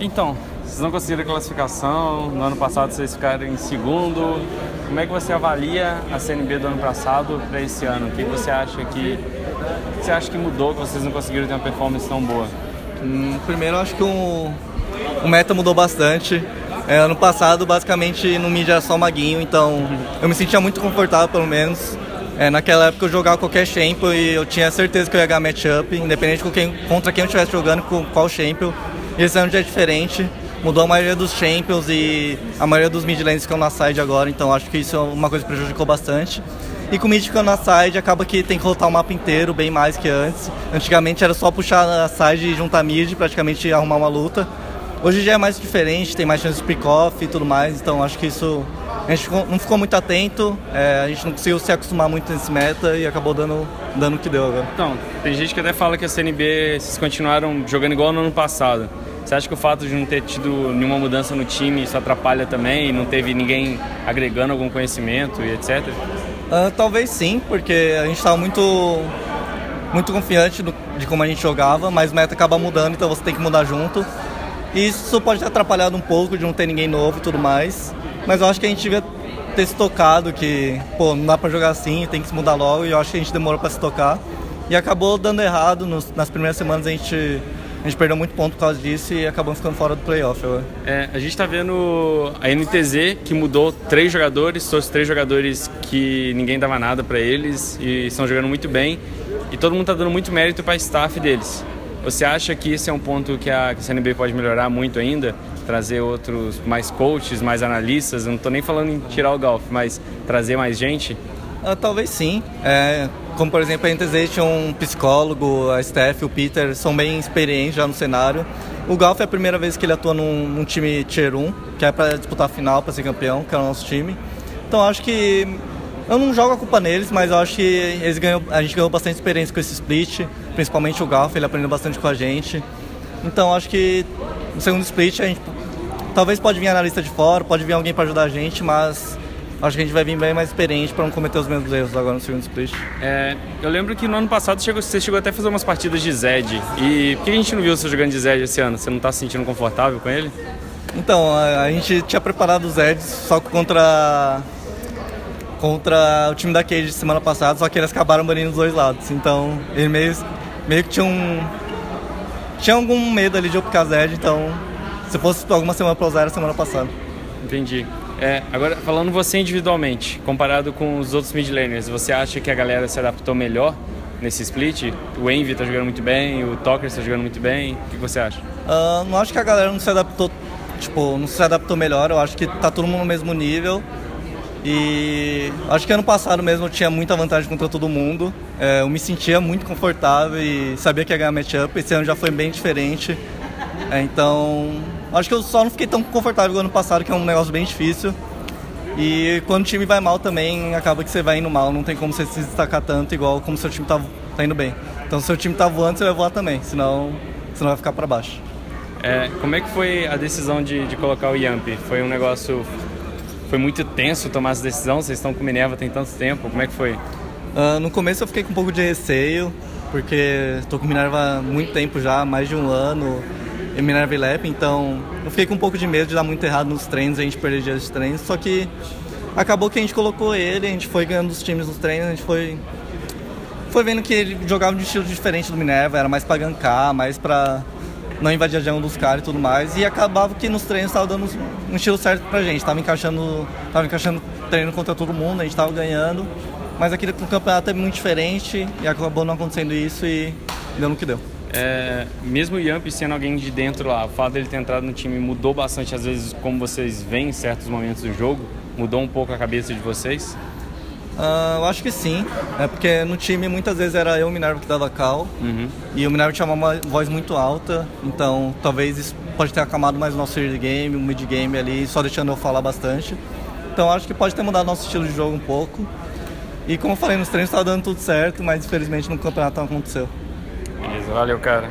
Então, vocês não conseguiram a classificação, no ano passado vocês ficaram em segundo. Como é que você avalia a CNB do ano passado para esse ano? O que você acha que você acha que mudou, que vocês não conseguiram ter uma performance tão boa? Hum, primeiro, acho que o, o meta mudou bastante. É, ano passado, basicamente, no mídia era só maguinho, então eu me sentia muito confortável, pelo menos. É, naquela época eu jogava qualquer champion e eu tinha certeza que eu ia ganhar matchup, independente com quem, contra quem eu estivesse jogando, com qual champion. Esse ano já é diferente, mudou a maioria dos champions e a maioria dos mid lanes ficam na side agora, então acho que isso é uma coisa que prejudicou bastante. E com o mid ficando na side, acaba que tem que rotar o mapa inteiro, bem mais que antes. Antigamente era só puxar a side e juntar mid, praticamente arrumar uma luta. Hoje já é mais diferente, tem mais chance de pick-off e tudo mais, então acho que isso a gente não ficou muito atento, é, a gente não conseguiu se acostumar muito nesse meta e acabou dando, dando o que deu agora. Então, tem gente que até fala que a CNB vocês continuaram jogando igual no ano passado. Você acha que o fato de não ter tido nenhuma mudança no time isso atrapalha também? Não teve ninguém agregando algum conhecimento e etc? Uh, ah, talvez sim, porque a gente estava muito, muito confiante do, de como a gente jogava, mas o meta acaba mudando, então você tem que mudar junto. E isso pode ter atrapalhado um pouco de não ter ninguém novo e tudo mais. Mas eu acho que a gente devia ter se tocado que, pô, não dá pra jogar assim, tem que se mudar logo. E eu acho que a gente demorou pra se tocar. E acabou dando errado. Nos, nas primeiras semanas a gente, a gente perdeu muito ponto por causa disso e acabamos ficando fora do playoff. É, a gente tá vendo a NTZ que mudou três jogadores, todos três jogadores que ninguém dava nada para eles e estão jogando muito bem. E todo mundo tá dando muito mérito para staff deles. Você acha que esse é um ponto que a, que a CNB pode melhorar muito ainda? Trazer outros, mais coaches, mais analistas? Eu não estou nem falando em tirar o golf, mas trazer mais gente? Ah, talvez sim. É, como por exemplo a tinha um psicólogo, a Steph, o Peter, são bem experientes já no cenário. O Golf é a primeira vez que ele atua num, num time Tier 1, que é para disputar a final, para ser campeão, que é o nosso time. Então acho que eu não jogo a culpa neles, mas eu acho que eles ganham, a gente ganhou bastante experiência com esse split principalmente o Golf, ele aprendeu bastante com a gente. Então acho que no segundo split a gente talvez pode vir analista de fora, pode vir alguém para ajudar a gente, mas acho que a gente vai vir bem mais experiente para não cometer os mesmos erros agora no segundo split. É, eu lembro que no ano passado chegou, você chegou até a fazer umas partidas de Zed. E por que a gente não viu você jogando de Zed esse ano? Você não está se sentindo confortável com ele? Então, a, a gente tinha preparado o Zed só contra contra o time da Cage semana passada, só que eles acabaram banindo os dois lados. Então, ele meio meio que tinha um. Tinha algum medo ali de eu picar Zed, então se fosse alguma semana pra usar era semana passada. Entendi. É, agora, falando você individualmente, comparado com os outros mid laners, você acha que a galera se adaptou melhor nesse split? O Envy tá jogando muito bem, o Talker está jogando muito bem. O que você acha? Uh, não acho que a galera não se adaptou, tipo, não se adaptou melhor. Eu acho que tá todo mundo no mesmo nível. E acho que ano passado mesmo eu tinha muita vantagem contra todo mundo. É, eu me sentia muito confortável e sabia que ia ganhar matchup. Esse ano já foi bem diferente. É, então, acho que eu só não fiquei tão confortável no ano passado, que é um negócio bem difícil. E quando o time vai mal também, acaba que você vai indo mal. Não tem como você se destacar tanto, igual como seu time tá, tá indo bem. Então, se seu time tá voando, você vai voar também, senão, senão vai ficar para baixo. É, como é que foi a decisão de, de colocar o Yamp? Foi um negócio foi muito tenso tomar essa decisão? Vocês estão com Minerva tem tanto tempo, como é que foi? Uh, no começo eu fiquei com um pouco de receio, porque estou com Minerva há muito tempo já, mais de um ano, Minerva Lep, então eu fiquei com um pouco de medo de dar muito errado nos treinos, a gente perder dias de treinos, só que acabou que a gente colocou ele, a gente foi ganhando os times nos treinos, a gente foi foi vendo que ele jogava de um estilo diferente do Minerva, era mais pra gankar, mais pra não invadir a jungle dos caras e tudo mais. E acabava que nos treinos estava dando um estilo certo pra gente. Tava encaixando, tava encaixando treino contra todo mundo, a gente tava ganhando. Mas aqui campeonato é muito diferente e acabou não acontecendo isso e deu no que deu. É, mesmo o Yamp sendo alguém de dentro lá, o fato dele ter entrado no time mudou bastante, às vezes, como vocês veem em certos momentos do jogo? Mudou um pouco a cabeça de vocês? Uh, eu acho que sim. É porque no time muitas vezes era eu e o Minerva que dava cal. Uhum. E o Minerva tinha uma voz muito alta. Então talvez isso pode ter acalmado mais o nosso early game, o mid game ali, só deixando eu falar bastante. Então acho que pode ter mudado nosso estilo de jogo um pouco. E como eu falei, nos treinos estava dando tudo certo, mas infelizmente no campeonato não aconteceu. Beleza, valeu, cara.